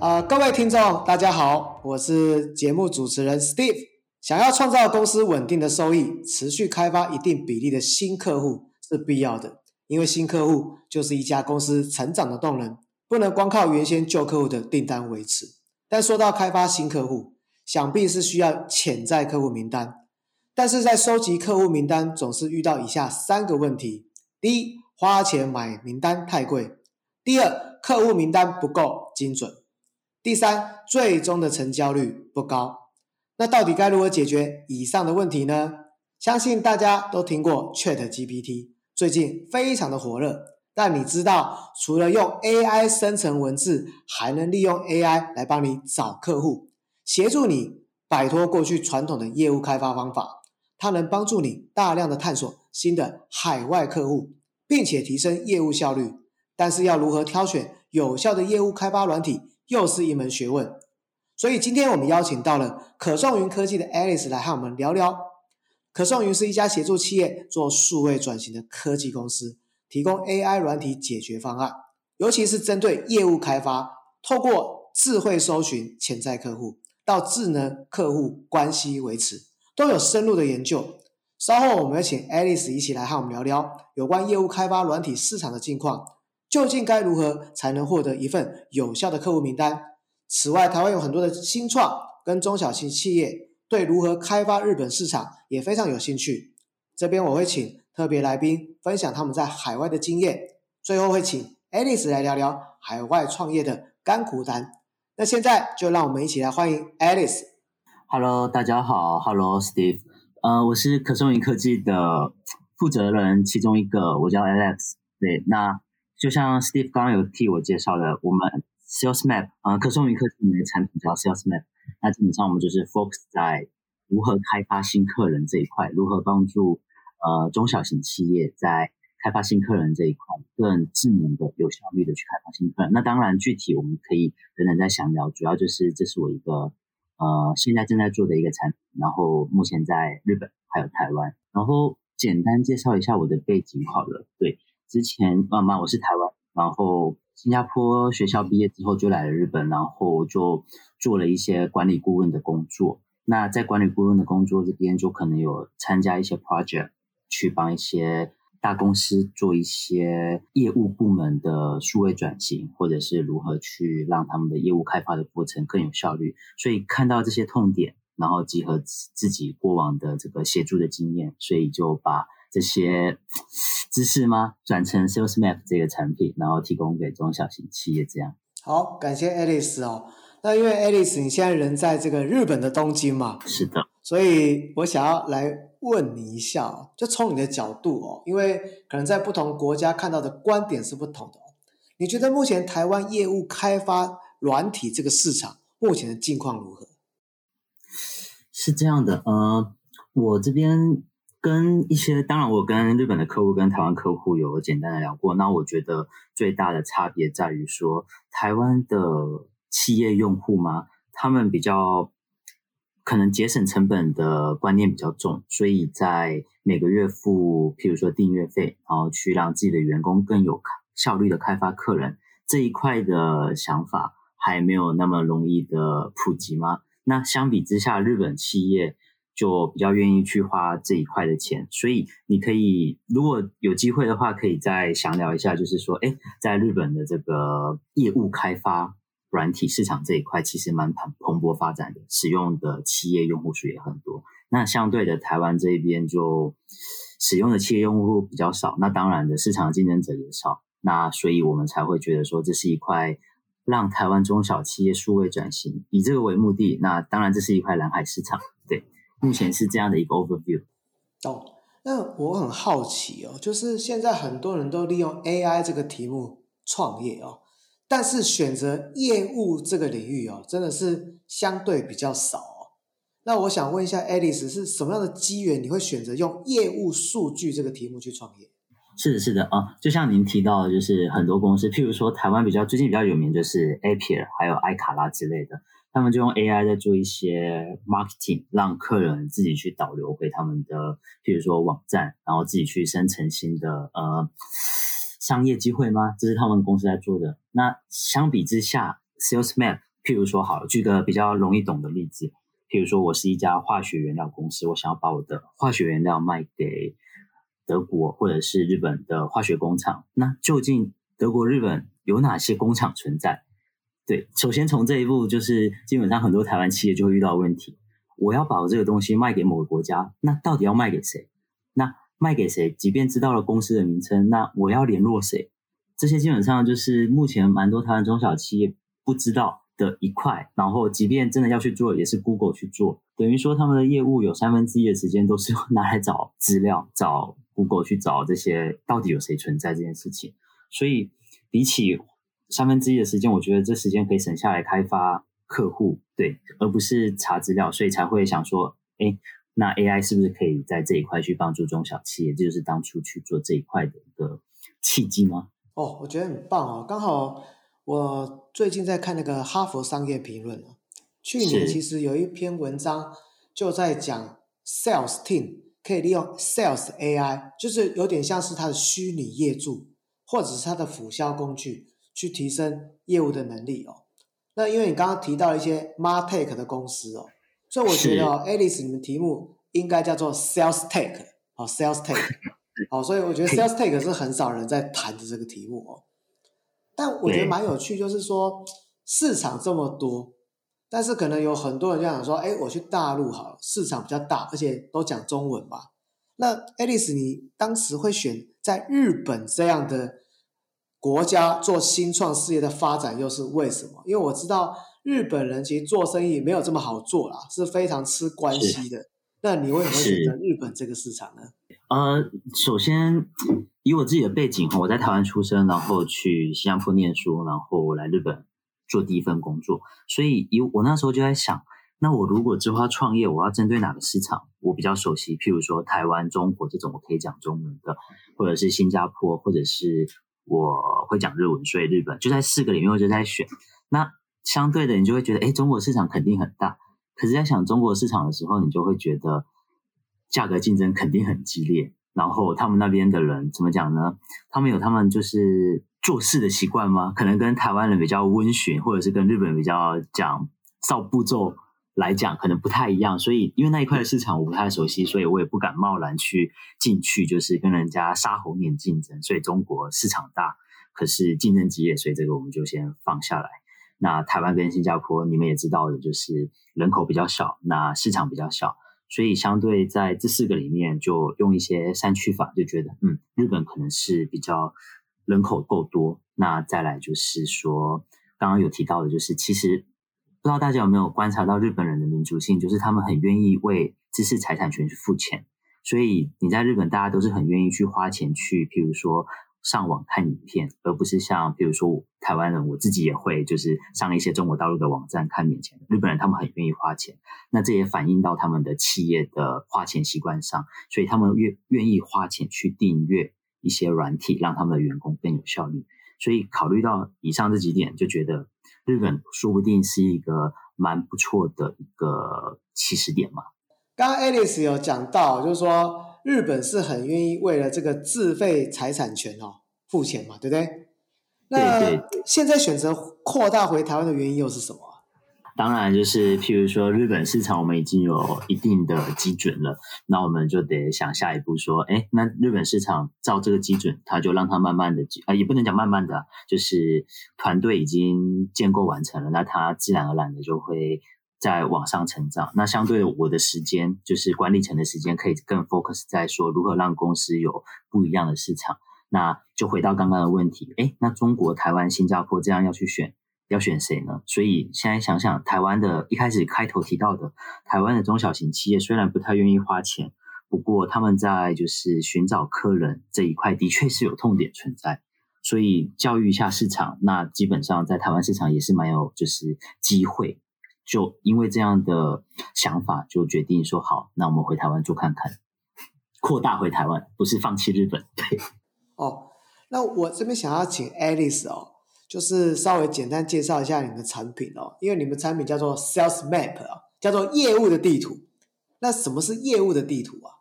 呃，各位听众，大家好，我是节目主持人 Steve。想要创造公司稳定的收益，持续开发一定比例的新客户是必要的，因为新客户就是一家公司成长的动能，不能光靠原先旧客户的订单维持。但说到开发新客户，想必是需要潜在客户名单，但是在收集客户名单，总是遇到以下三个问题：第一，花钱买名单太贵；第二，客户名单不够精准。第三，最终的成交率不高。那到底该如何解决以上的问题呢？相信大家都听过 Chat GPT，最近非常的火热。但你知道，除了用 AI 生成文字，还能利用 AI 来帮你找客户，协助你摆脱过去传统的业务开发方法。它能帮助你大量的探索新的海外客户，并且提升业务效率。但是要如何挑选有效的业务开发软体？又是一门学问，所以今天我们邀请到了可颂云科技的 Alice 来和我们聊聊。可颂云是一家协助企业做数位转型的科技公司，提供 AI 软体解决方案，尤其是针对业务开发，透过智慧搜寻潜在客户到智能客户关系维持，都有深入的研究。稍后我们要请 Alice 一起来和我们聊聊有关业务开发软体市场的近况。究竟该如何才能获得一份有效的客户名单？此外，台湾有很多的新创跟中小型企业对如何开发日本市场也非常有兴趣。这边我会请特别来宾分享他们在海外的经验，最后会请 Alice 来聊聊海外创业的甘苦谈。那现在就让我们一起来欢迎 Alice。Hello，大家好，Hello Steve，呃，我是可颂云科技的负责人其中一个，我叫 Alex。对，那。就像 Steve 刚刚有替我介绍的，我们 Sales Map 啊，可颂云科技的产品叫 Sales Map。那基本上我们就是 focus 在如何开发新客人这一块，如何帮助呃中小型企业在开发新客人这一块更智能的、有效率的去开发新客人。那当然，具体我们可以等等再详聊。主要就是这是我一个呃现在正在做的一个产品，然后目前在日本还有台湾。然后简单介绍一下我的背景好了，对。之前妈妈我是台湾，然后新加坡学校毕业之后就来了日本，然后就做了一些管理顾问的工作。那在管理顾问的工作这边，就可能有参加一些 project，去帮一些大公司做一些业务部门的数位转型，或者是如何去让他们的业务开发的过程更有效率。所以看到这些痛点，然后集合自己过往的这个协助的经验，所以就把这些。知识吗？转成 Sales Map 这个产品，然后提供给中小型企业，这样。好，感谢 Alice 哦。那因为 Alice 你现在人在这个日本的东京嘛，是的。所以我想要来问你一下，就从你的角度哦，因为可能在不同国家看到的观点是不同的。你觉得目前台湾业务开发软体这个市场目前的境况如何？是这样的，呃，我这边。跟一些，当然我跟日本的客户、跟台湾客户有简单的聊过。那我觉得最大的差别在于说，台湾的企业用户嘛，他们比较可能节省成本的观念比较重，所以在每个月付，譬如说订阅费，然后去让自己的员工更有效率的开发客人这一块的想法，还没有那么容易的普及吗？那相比之下，日本企业。就比较愿意去花这一块的钱，所以你可以如果有机会的话，可以再详聊一下，就是说，哎，在日本的这个业务开发软体市场这一块，其实蛮蓬蓬勃发展的，使用的企业用户数也很多。那相对的，台湾这边就使用的企业用户比较少，那当然的市场竞争者也少，那所以我们才会觉得说，这是一块让台湾中小企业数位转型以这个为目的，那当然这是一块蓝海市场，目前是这样的一个 overview。哦。那我很好奇哦，就是现在很多人都利用 AI 这个题目创业哦。但是选择业务这个领域哦，真的是相对比较少哦。那我想问一下，Alice 是什么样的机缘，你会选择用业务数据这个题目去创业？是的，是的啊，就像您提到的，就是很多公司，譬如说台湾比较最近比较有名就是 a p i r 还有艾卡拉之类的，他们就用 AI 在做一些 marketing，让客人自己去导流回他们的，譬如说网站，然后自己去生成新的呃。商业机会吗？这是他们公司在做的。那相比之下，Sales Map，譬如说，好，举个比较容易懂的例子，譬如说我是一家化学原料公司，我想要把我的化学原料卖给德国或者是日本的化学工厂。那究竟德国、日本有哪些工厂存在？对，首先从这一步，就是基本上很多台湾企业就会遇到问题：我要把我这个东西卖给某个国家，那到底要卖给谁？那卖给谁？即便知道了公司的名称，那我要联络谁？这些基本上就是目前蛮多台湾中小企业不知道的一块。然后，即便真的要去做，也是 Google 去做，等于说他们的业务有三分之一的时间都是 拿来找资料，找 Google 去找这些到底有谁存在这件事情。所以，比起三分之一的时间，我觉得这时间可以省下来开发客户，对，而不是查资料，所以才会想说，哎。那 AI 是不是可以在这一块去帮助中小企业？这就是当初去做这一块的一个契机吗？哦，我觉得很棒哦。刚好我最近在看那个《哈佛商业评论》去年其实有一篇文章就在讲 Sales Team 可以利用 Sales AI，就是有点像是它的虚拟业主或者是它的辅销工具，去提升业务的能力哦。那因为你刚刚提到一些 Martech 的公司哦。所以我觉得哦，Alice，你们题目应该叫做 Sales Take，哦，Sales Take，好，所以我觉得 Sales Take 是很少人在谈的这个题目哦。但我觉得蛮有趣，就是说市场这么多，但是可能有很多人就想说，哎，我去大陆好了，市场比较大，而且都讲中文嘛。那 Alice，你当时会选在日本这样的国家做新创事业的发展，又是为什么？因为我知道。日本人其实做生意没有这么好做啦，是非常吃关系的。那你为什么选择日本这个市场呢？呃，首先以我自己的背景，我在台湾出生，然后去新加坡念书，然后来日本做第一份工作。所以以我那时候就在想，那我如果之后要创业，我要针对哪个市场？我比较熟悉，譬如说台湾、中国这种我可以讲中文的，或者是新加坡，或者是我会讲日文，所以日本就在四个里面我就在选。那相对的，你就会觉得，哎，中国市场肯定很大。可是，在想中国市场的时候，你就会觉得价格竞争肯定很激烈。然后，他们那边的人怎么讲呢？他们有他们就是做事的习惯吗？可能跟台湾人比较温驯，或者是跟日本比较讲照步骤来讲，可能不太一样。所以，因为那一块的市场我不太熟悉，所以我也不敢贸然去进去，就是跟人家杀红眼竞争。所以，中国市场大，可是竞争激烈，所以这个我们就先放下来。那台湾跟新加坡，你们也知道的，就是人口比较少，那市场比较小，所以相对在这四个里面，就用一些三区法，就觉得，嗯，日本可能是比较人口够多。那再来就是说，刚刚有提到的，就是其实不知道大家有没有观察到日本人的民族性，就是他们很愿意为知识财产权去付钱。所以你在日本，大家都是很愿意去花钱去，譬如说。上网看影片，而不是像比如说台湾人，我自己也会就是上一些中国大陆的网站看免钱。日本人他们很愿意花钱，那这也反映到他们的企业的花钱习惯上，所以他们愿愿意花钱去订阅一些软体，让他们的员工更有效率。所以考虑到以上这几点，就觉得日本说不定是一个蛮不错的一个起始点嘛。刚刚 Alice 有讲到，就是说。日本是很愿意为了这个自费财产权哦付钱嘛，对不对？那现在选择扩大回台湾的原因又是什么？当然就是，譬如说日本市场，我们已经有一定的基准了，那我们就得想下一步说，哎，那日本市场照这个基准，它就让它慢慢的啊，也不能讲慢慢的，就是团队已经建构完成了，那它自然而然的就会。在往上成长，那相对我的时间就是管理层的时间，可以更 focus 在说如何让公司有不一样的市场。那就回到刚刚的问题，哎，那中国、台湾、新加坡这样要去选，要选谁呢？所以现在想想，台湾的一开始开头提到的，台湾的中小型企业虽然不太愿意花钱，不过他们在就是寻找客人这一块的确是有痛点存在。所以教育一下市场，那基本上在台湾市场也是蛮有就是机会。就因为这样的想法，就决定说好，那我们回台湾做看看，扩大回台湾，不是放弃日本。对。哦，那我这边想要请 Alice 哦，就是稍微简单介绍一下你们的产品哦，因为你们产品叫做 Sales Map 啊，叫做业务的地图。那什么是业务的地图啊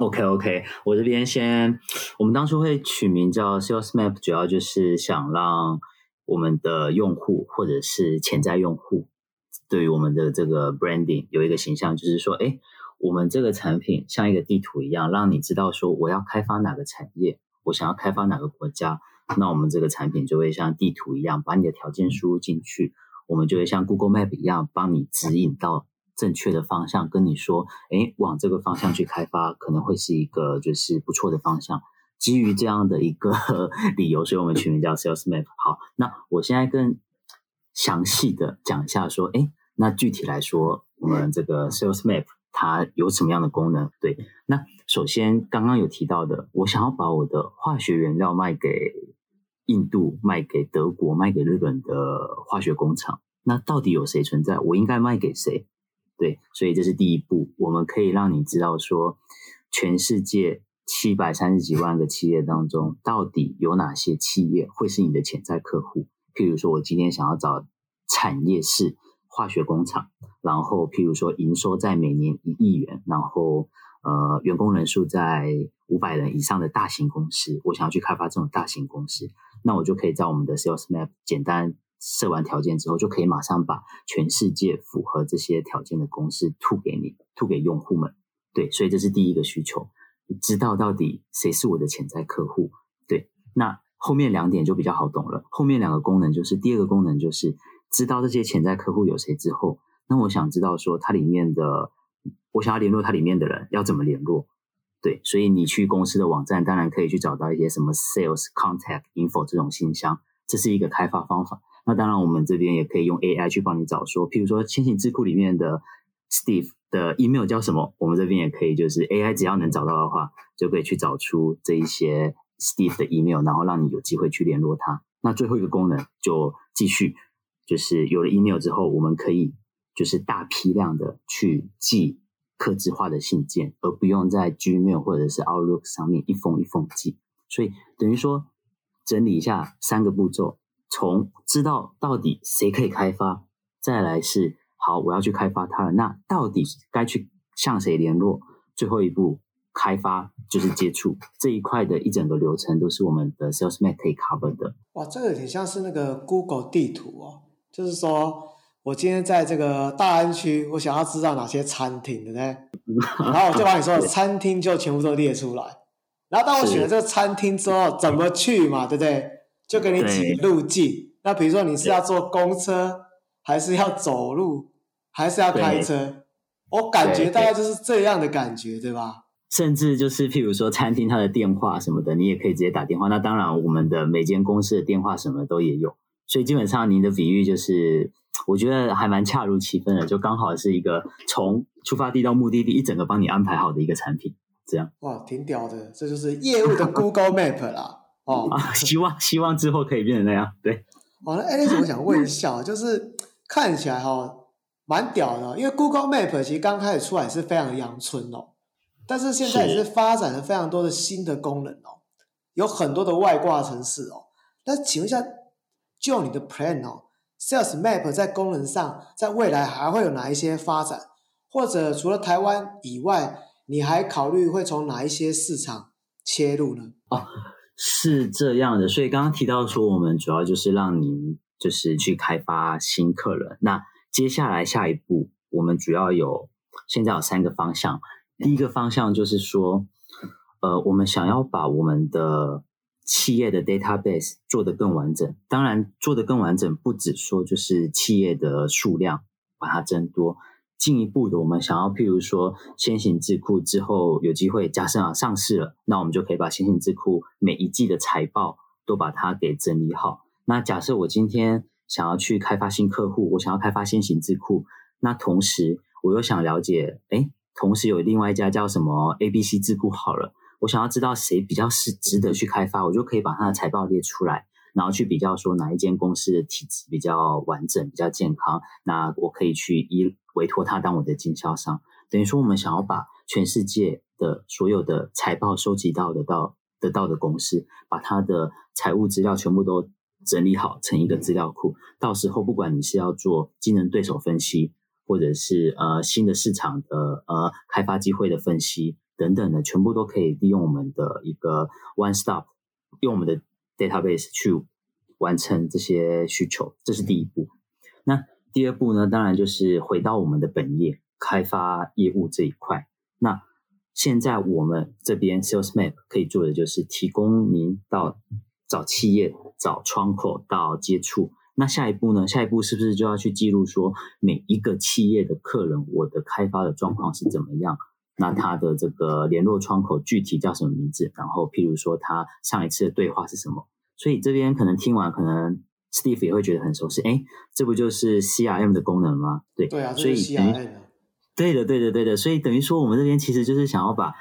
？OK OK，我这边先，我们当初会取名叫 Sales Map，主要就是想让我们的用户或者是潜在用户。对于我们的这个 branding 有一个形象，就是说，哎，我们这个产品像一个地图一样，让你知道说我要开发哪个产业，我想要开发哪个国家，那我们这个产品就会像地图一样，把你的条件输入进去，我们就会像 Google Map 一样，帮你指引到正确的方向，跟你说，哎，往这个方向去开发，可能会是一个就是不错的方向。基于这样的一个 理由，所以我们取名叫 Sales Map。好，那我现在跟详细的讲一下，说，哎，那具体来说，我们这个 Sales Map 它有什么样的功能？对，那首先刚刚有提到的，我想要把我的化学原料卖给印度、卖给德国、卖给日本的化学工厂，那到底有谁存在？我应该卖给谁？对，所以这是第一步，我们可以让你知道说，全世界七百三十几万个企业当中，到底有哪些企业会是你的潜在客户？譬如说，我今天想要找产业是化学工厂，然后譬如说营收在每年一亿元，然后呃员工人数在五百人以上的大型公司，我想要去开发这种大型公司，那我就可以在我们的 Sales Map 简单设完条件之后，就可以马上把全世界符合这些条件的公司吐给你，吐给用户们。对，所以这是第一个需求，知道到底谁是我的潜在客户。对，那。后面两点就比较好懂了。后面两个功能就是，第二个功能就是知道这些潜在客户有谁之后，那我想知道说它里面的，我想要联络它里面的人要怎么联络？对，所以你去公司的网站，当然可以去找到一些什么 sales contact info 这种信箱，这是一个开发方法。那当然我们这边也可以用 AI 去帮你找，说譬如说千行智库里面的 Steve 的 email 叫什么，我们这边也可以，就是 AI 只要能找到的话，就可以去找出这一些。Steve 的 email，然后让你有机会去联络他。那最后一个功能就继续，就是有了 email 之后，我们可以就是大批量的去寄客制化的信件，而不用在 Gmail 或者是 Outlook 上面一封一封寄。所以等于说整理一下三个步骤：从知道到底谁可以开发，再来是好我要去开发它了，那到底该去向谁联络？最后一步。开发就是接触这一块的一整个流程，都是我们的 Sales Map 可以 cover 的。哇，这个挺像是那个 Google 地图哦，就是说我今天在这个大安区，我想要知道哪些餐厅，对不对？然后我就把你说的餐厅就全部都列出来。然后当我选了这个餐厅之后，怎么去嘛，对不对？就给你几个路径。那比如说你是要坐公车，还是要走路，还是要开车？我感觉大概就是这样的感觉，对吧？甚至就是，譬如说餐厅它的电话什么的，你也可以直接打电话。那当然，我们的每间公司的电话什么都也有。所以基本上，您的比喻就是，我觉得还蛮恰如其分的，就刚好是一个从出发地到目的地一整个帮你安排好的一个产品。这样哇，挺屌的，这就是业务的 Google Map 啦。哦，啊希望希望之后可以变成那样。对。好，那 Alice，我想问一下，就是看起来哈蛮屌的，因为 Google Map 其实刚开始出来是非常阳春哦。但是现在也是发展了非常多的新的功能哦，有很多的外挂城市哦。那请问一下，就你的 plan 哦，Sales Map 在功能上，在未来还会有哪一些发展？或者除了台湾以外，你还考虑会从哪一些市场切入呢？哦，是这样的。所以刚刚提到说，我们主要就是让您就是去开发新客人。那接下来下一步，我们主要有现在有三个方向。第一个方向就是说，呃，我们想要把我们的企业的 database 做得更完整。当然，做得更完整不只说就是企业的数量把它增多，进一步的，我们想要譬如说先行智库之后有机会，假设啊上市了，那我们就可以把先行智库每一季的财报都把它给整理好。那假设我今天想要去开发新客户，我想要开发先行智库，那同时我又想了解，哎。同时有另外一家叫什么 A B C 智库好了，我想要知道谁比较是值得去开发，我就可以把他的财报列出来，然后去比较说哪一间公司的体质比较完整、比较健康，那我可以去依委托他当我的经销商。等于说，我们想要把全世界的所有的财报收集到的到得到的公司，把他的财务资料全部都整理好成一个资料库，到时候不管你是要做竞争对手分析，或者是呃新的市场的呃开发机会的分析等等的，全部都可以利用我们的一个 one stop，用我们的 database 去完成这些需求，这是第一步。那第二步呢，当然就是回到我们的本业，开发业务这一块。那现在我们这边 sales map 可以做的就是提供您到找企业、找窗口到接触。那下一步呢？下一步是不是就要去记录说每一个企业的客人，我的开发的状况是怎么样？那他的这个联络窗口具体叫什么名字？然后，譬如说他上一次的对话是什么？所以这边可能听完，可能 Steve 也会觉得很熟悉。哎，这不就是 CRM 的功能吗？对，对啊，所以 CRM 对的，对的，对的。所以等于说，我们这边其实就是想要把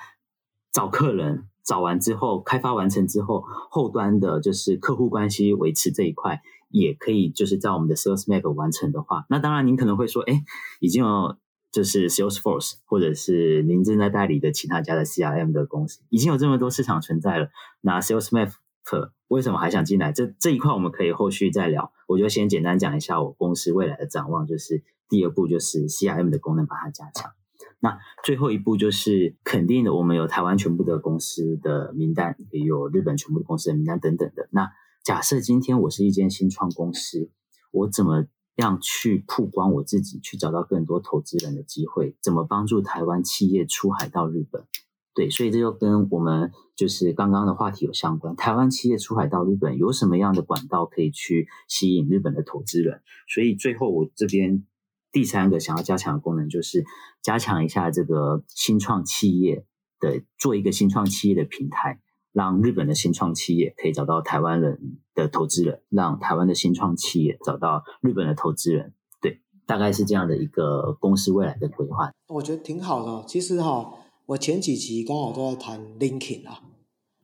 找客人找完之后，开发完成之后，后端的就是客户关系维持这一块，也可以就是在我们的 Sales Map 完成的话，那当然您可能会说，哎，已经有。就是 Salesforce，或者是您正在代理的其他家的 CRM 的公司，已经有这么多市场存在了。那 SalesMap 为什么还想进来？这这一块我们可以后续再聊。我就先简单讲一下我公司未来的展望，就是第二步就是 CRM 的功能把它加强。那最后一步就是肯定的，我们有台湾全部的公司的名单，也有日本全部的公司的名单等等的。那假设今天我是一间新创公司，我怎么？样去曝光我自己，去找到更多投资人的机会，怎么帮助台湾企业出海到日本？对，所以这就跟我们就是刚刚的话题有相关。台湾企业出海到日本有什么样的管道可以去吸引日本的投资人？所以最后我这边第三个想要加强的功能就是加强一下这个新创企业的做一个新创企业的平台。让日本的新创企业可以找到台湾人的投资人，让台湾的新创企业找到日本的投资人，对，大概是这样的一个公司未来的规划。我觉得挺好的。其实哈，我前几集刚好都在谈 LinkedIn 啊，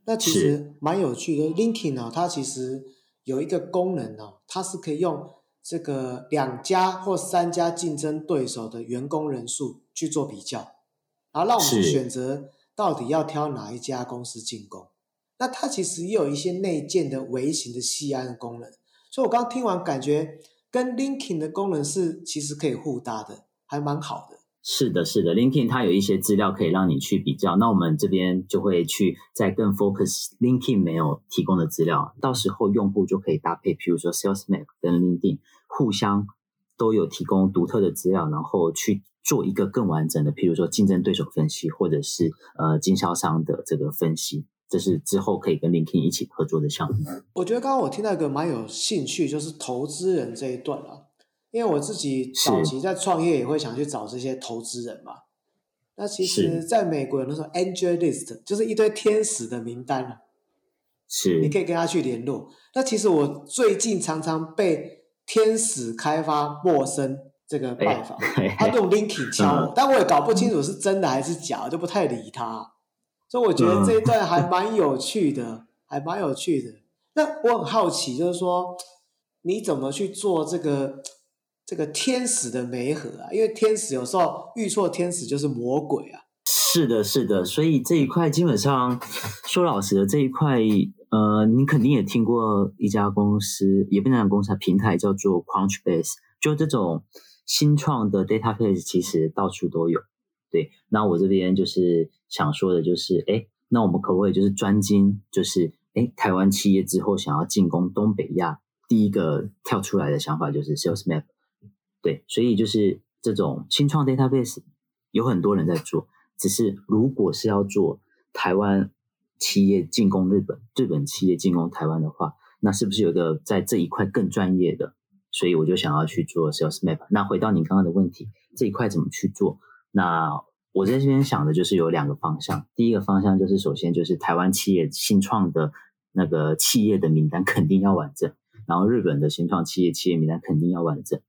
那其实蛮有趣的。LinkedIn 呢，它其实有一个功能哦，它是可以用这个两家或三家竞争对手的员工人数去做比较，然后让我们选择到底要挑哪一家公司进攻。那它其实也有一些内建的微型的 CRM 功能，所以我刚刚听完感觉跟 Linkin 的功能是其实可以互搭的，还蛮好的。是的，是的 Linkin 它有一些资料可以让你去比较，那我们这边就会去再更 focus Linking 没有提供的资料，到时候用户就可以搭配，譬如说 SalesMap 跟 Linkin 互相都有提供独特的资料，然后去做一个更完整的，譬如说竞争对手分析，或者是呃经销商的这个分析。这是之后可以跟 LinkedIn 一起合作的项目。我觉得刚刚我听到一个蛮有兴趣，就是投资人这一段啊。因为我自己早期在创业也会想去找这些投资人嘛。那其实在美国有那种 Angel List，就是一堆天使的名单啊。是。你可以跟他去联络。那其实我最近常常被天使开发陌生这个拜访，他用 LinkedIn 敲我，但我也搞不清楚是真的还是假，就不太理他。所以我觉得这一段还蛮有趣的，还蛮有趣的。那我很好奇，就是说你怎么去做这个这个天使的媒合啊？因为天使有时候遇错天使就是魔鬼啊。是的，是的。所以这一块基本上说老实的，这一块呃，你肯定也听过一家公司，也不能讲公司平台叫做 Crunchbase，就这种新创的 database，其实到处都有。对，那我这边就是想说的，就是哎，那我们可不可以就是专精，就是哎，台湾企业之后想要进攻东北亚，第一个跳出来的想法就是 Sales Map。对，所以就是这种新创 database 有很多人在做，只是如果是要做台湾企业进攻日本，日本企业进攻台湾的话，那是不是有个在这一块更专业的？所以我就想要去做 Sales Map。那回到你刚刚的问题，这一块怎么去做？那我在这边想的就是有两个方向，第一个方向就是首先就是台湾企业新创的那个企业的名单肯定要完整，然后日本的新创企业企业名单肯定要完整。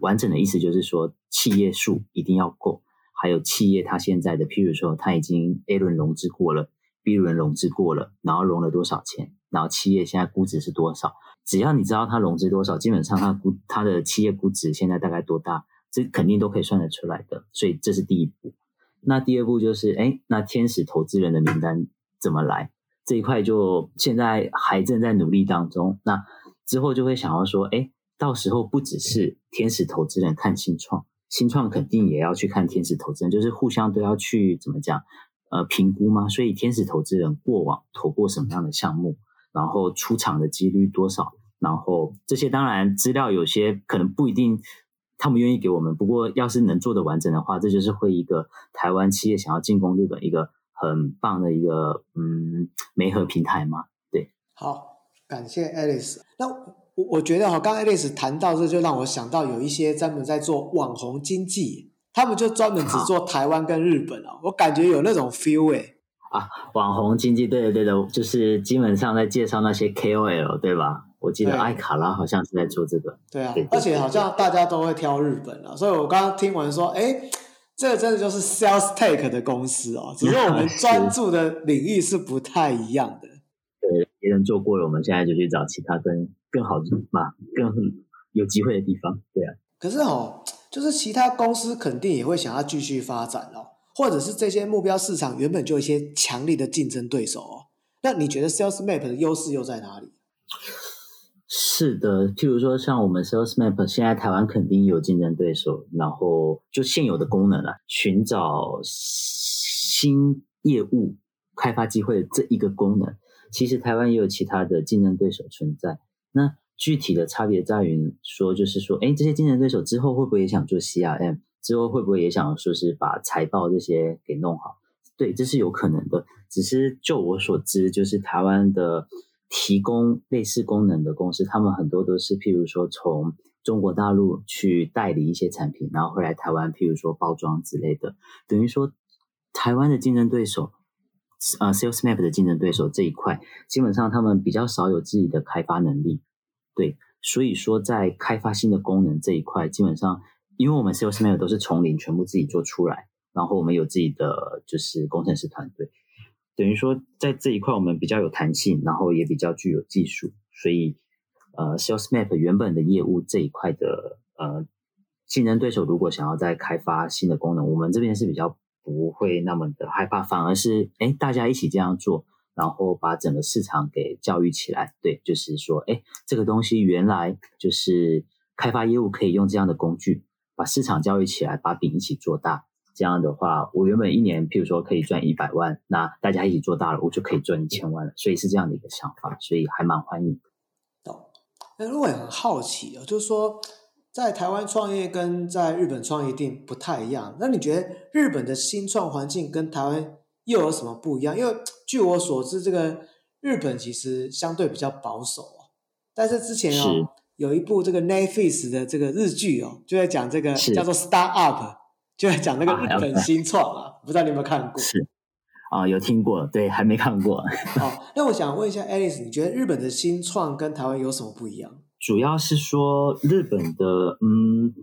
完整的意思就是说企业数一定要够，还有企业它现在的，譬如说它已经 A 轮融资过了，B 轮融资过了，然后融了多少钱，然后企业现在估值是多少，只要你知道它融资多少，基本上它估它的企业估值现在大概多大，这肯定都可以算得出来的。所以这是第一步。那第二步就是，哎，那天使投资人的名单怎么来？这一块就现在还正在努力当中。那之后就会想要说，哎，到时候不只是天使投资人看新创，新创肯定也要去看天使投资人，就是互相都要去怎么讲？呃，评估吗？所以天使投资人过往投过什么样的项目，然后出场的几率多少？然后这些当然资料有些可能不一定他们愿意给我们，不过要是能做的完整的话，这就是会一个台湾企业想要进攻日本一个很棒的一个嗯媒合平台嘛。对，好，感谢 Alice。那我我觉得哈，刚 Alice 谈到这，就让我想到有一些专门在做网红经济。他们就专门只 做台湾跟日本哦，我感觉有那种 feel 哎。啊，网红经济，对的对的，就是基本上在介绍那些 KOL 对吧？我记得艾卡拉好像是在做这个。对啊，而且好像大家都会挑日本啊，所以我刚刚听闻说，哎，这个真的就是 sales take 的公司哦，只是我们 专注的领域是不太一样的。对，别人做过了，我们现在就去找其他更更好嘛，更有机会的地方。对啊。可是哦。就是其他公司肯定也会想要继续发展哦，或者是这些目标市场原本就有一些强力的竞争对手哦。那你觉得 Sales Map 的优势又在哪里？是的，譬如说像我们 Sales Map，现在台湾肯定有竞争对手，然后就现有的功能啊，寻找新业务开发机会的这一个功能，其实台湾也有其他的竞争对手存在。那具体的差别在于说，就是说，哎，这些竞争对手之后会不会也想做 CRM？之后会不会也想说是把财报这些给弄好？对，这是有可能的。只是就我所知，就是台湾的提供类似功能的公司，他们很多都是譬如说从中国大陆去代理一些产品，然后会来台湾，譬如说包装之类的。等于说，台湾的竞争对手，呃，SalesMap 的竞争对手这一块，基本上他们比较少有自己的开发能力。对，所以说在开发新的功能这一块，基本上，因为我们 SalesMap 都是从零全部自己做出来，然后我们有自己的就是工程师团队，等于说在这一块我们比较有弹性，然后也比较具有技术，所以呃，SalesMap 原本的业务这一块的呃竞争对手如果想要再开发新的功能，我们这边是比较不会那么的害怕，反而是哎大家一起这样做。然后把整个市场给教育起来，对，就是说，哎，这个东西原来就是开发业务可以用这样的工具，把市场教育起来，把饼一起做大。这样的话，我原本一年，譬如说可以赚一百万，那大家一起做大了，我就可以赚一千万了。所以是这样的一个想法，所以还蛮欢迎。懂。那如果很好奇哦，就是说，在台湾创业跟在日本创业一定不太一样。那你觉得日本的新创环境跟台湾？又有什么不一样？因为据我所知，这个日本其实相对比较保守哦。但是之前哦，有一部这个 Netflix 的这个日剧哦，就在讲这个叫做 Start Up，就在讲那个日本新创啊。不知道你有没有看过？是啊，有听过，对，还没看过。好，那我想问一下 Alice，你觉得日本的新创跟台湾有什么不一样？主要是说日本的，嗯，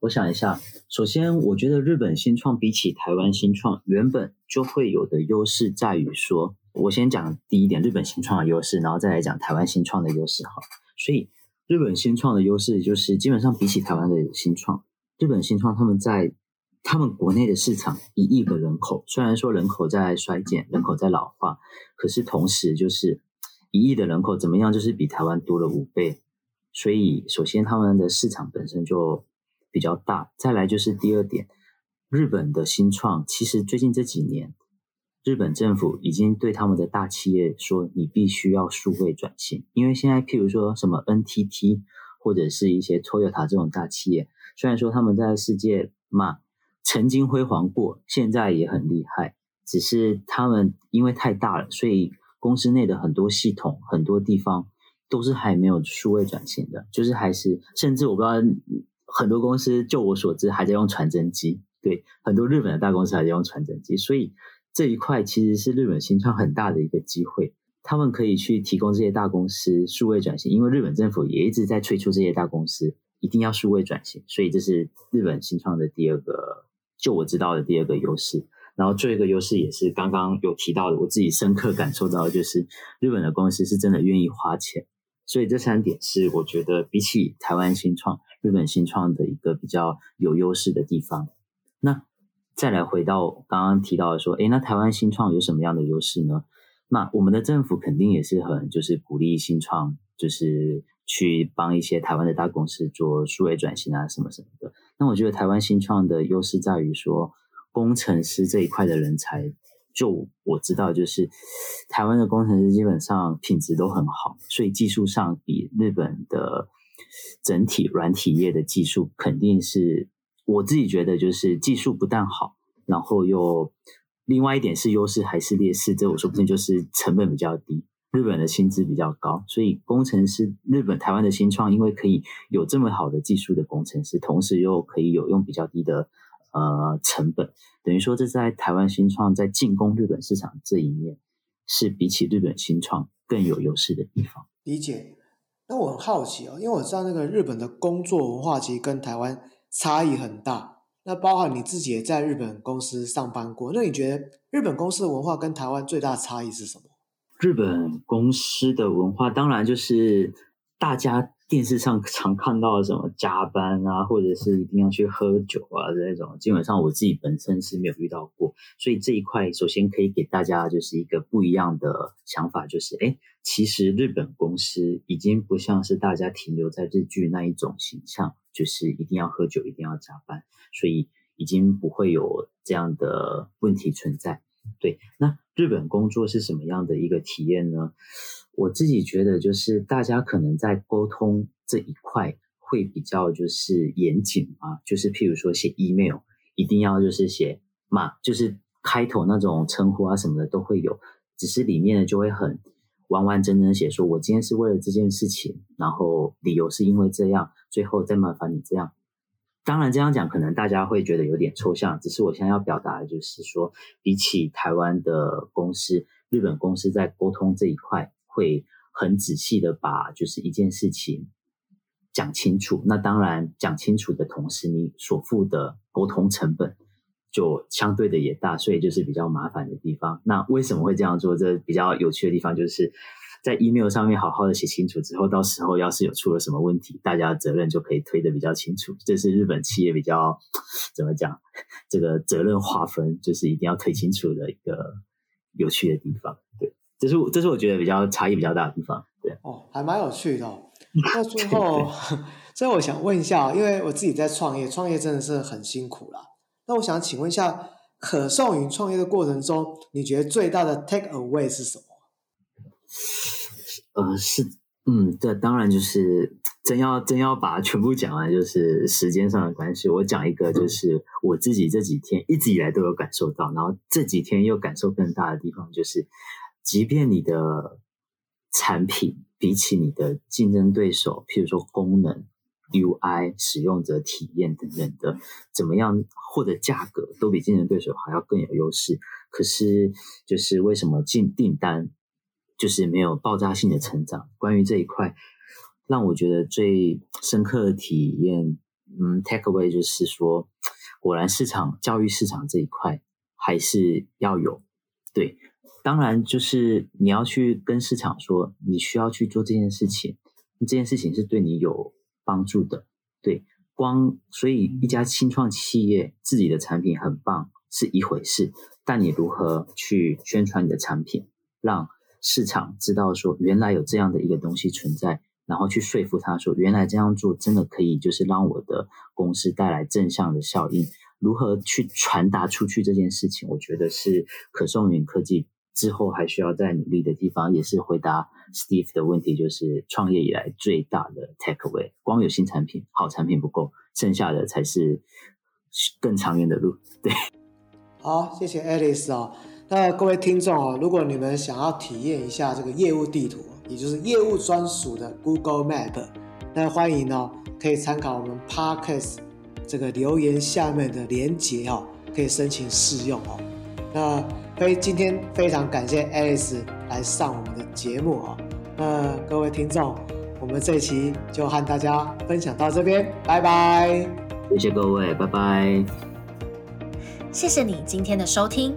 我想一下。首先，我觉得日本新创比起台湾新创，原本就会有的优势在于说，我先讲第一点，日本新创的优势，然后再来讲台湾新创的优势。哈，所以日本新创的优势就是，基本上比起台湾的新创，日本新创他们在他们国内的市场一亿个人口，虽然说人口在衰减，人口在老化，可是同时就是一亿的人口怎么样，就是比台湾多了五倍。所以，首先他们的市场本身就比较大。再来就是第二点，日本的新创，其实最近这几年，日本政府已经对他们的大企业说，你必须要数位转型。因为现在，譬如说什么 NTT 或者是一些 Toyota 这种大企业，虽然说他们在世界嘛曾经辉煌过，现在也很厉害，只是他们因为太大了，所以公司内的很多系统、很多地方。都是还没有数位转型的，就是还是甚至我不知道很多公司，就我所知还在用传真机。对，很多日本的大公司还在用传真机，所以这一块其实是日本新创很大的一个机会，他们可以去提供这些大公司数位转型，因为日本政府也一直在催促这些大公司一定要数位转型，所以这是日本新创的第二个，就我知道的第二个优势。然后，最后一个优势也是刚刚有提到的，我自己深刻感受到，就是日本的公司是真的愿意花钱。所以这三点是我觉得比起台湾新创、日本新创的一个比较有优势的地方。那再来回到刚刚提到的说，诶，那台湾新创有什么样的优势呢？那我们的政府肯定也是很就是鼓励新创，就是去帮一些台湾的大公司做数位转型啊什么什么的。那我觉得台湾新创的优势在于说，工程师这一块的人才。就我知道，就是台湾的工程师基本上品质都很好，所以技术上比日本的整体软体业的技术肯定是我自己觉得就是技术不但好，然后又另外一点是优势还是劣势，这我说不定就是成本比较低，日本的薪资比较高，所以工程师日本台湾的新创因为可以有这么好的技术的工程师，同时又可以有用比较低的。呃，成本等于说，这在台湾新创在进攻日本市场这一面，是比起日本新创更有优势的地方。理解。那我很好奇哦，因为我知道那个日本的工作文化其实跟台湾差异很大。那包含你自己也在日本公司上班过，那你觉得日本公司的文化跟台湾最大的差异是什么？日本公司的文化，当然就是大家。电视上常看到什么加班啊，或者是一定要去喝酒啊这种，基本上我自己本身是没有遇到过。所以这一块首先可以给大家就是一个不一样的想法，就是哎，其实日本公司已经不像是大家停留在日剧那一种形象，就是一定要喝酒，一定要加班，所以已经不会有这样的问题存在。对，那日本工作是什么样的一个体验呢？我自己觉得，就是大家可能在沟通这一块会比较就是严谨啊，就是譬如说写 email，一定要就是写嘛，就是开头那种称呼啊什么的都会有，只是里面呢就会很完完整整写，说我今天是为了这件事情，然后理由是因为这样，最后再麻烦你这样。当然这样讲可能大家会觉得有点抽象，只是我现在要表达的就是说，比起台湾的公司，日本公司在沟通这一块。会很仔细的把就是一件事情讲清楚，那当然讲清楚的同时，你所付的沟通成本就相对的也大，所以就是比较麻烦的地方。那为什么会这样做？这比较有趣的地方就是在 email 上面好好的写清楚之后，到时候要是有出了什么问题，大家责任就可以推得比较清楚。这是日本企业比较怎么讲这个责任划分，就是一定要推清楚的一个有趣的地方。对。这是这是我觉得比较差异比较大的地方，对哦，还蛮有趣的。那最后，所以我想问一下，因为我自己在创业，创业真的是很辛苦啦。那我想请问一下，可颂云创业的过程中，你觉得最大的 take away 是什么？呃，是，嗯，这当然就是真要真要把全部讲完，就是时间上的关系。我讲一个，就是我自己这几天一直以来都有感受到，然后这几天又感受更大的地方，就是。即便你的产品比起你的竞争对手，譬如说功能、UI、使用者体验等等的，怎么样或者价格都比竞争对手还要更有优势，可是就是为什么进订单就是没有爆炸性的成长？关于这一块，让我觉得最深刻的体验，嗯，take away 就是说，果然市场教育市场这一块还是要有对。当然，就是你要去跟市场说，你需要去做这件事情，这件事情是对你有帮助的。对，光所以一家新创企业自己的产品很棒是一回事，但你如何去宣传你的产品，让市场知道说原来有这样的一个东西存在，然后去说服他说原来这样做真的可以，就是让我的公司带来正向的效应。如何去传达出去这件事情，我觉得是可颂云科技。之后还需要再努力的地方，也是回答 Steve 的问题，就是创业以来最大的 takeaway。光有新产品、好产品不够，剩下的才是更长远的路。对，好，谢谢 Alice 哦。那各位听众哦，如果你们想要体验一下这个业务地图，也就是业务专属的 Google Map，那欢迎哦，可以参考我们 parkas 这个留言下面的连结哦，可以申请试用哦。那非今天非常感谢 Alice 来上我们的节目哦！那各位听众，我们这期就和大家分享到这边，拜拜！谢谢各位，拜拜！谢谢你今天的收听。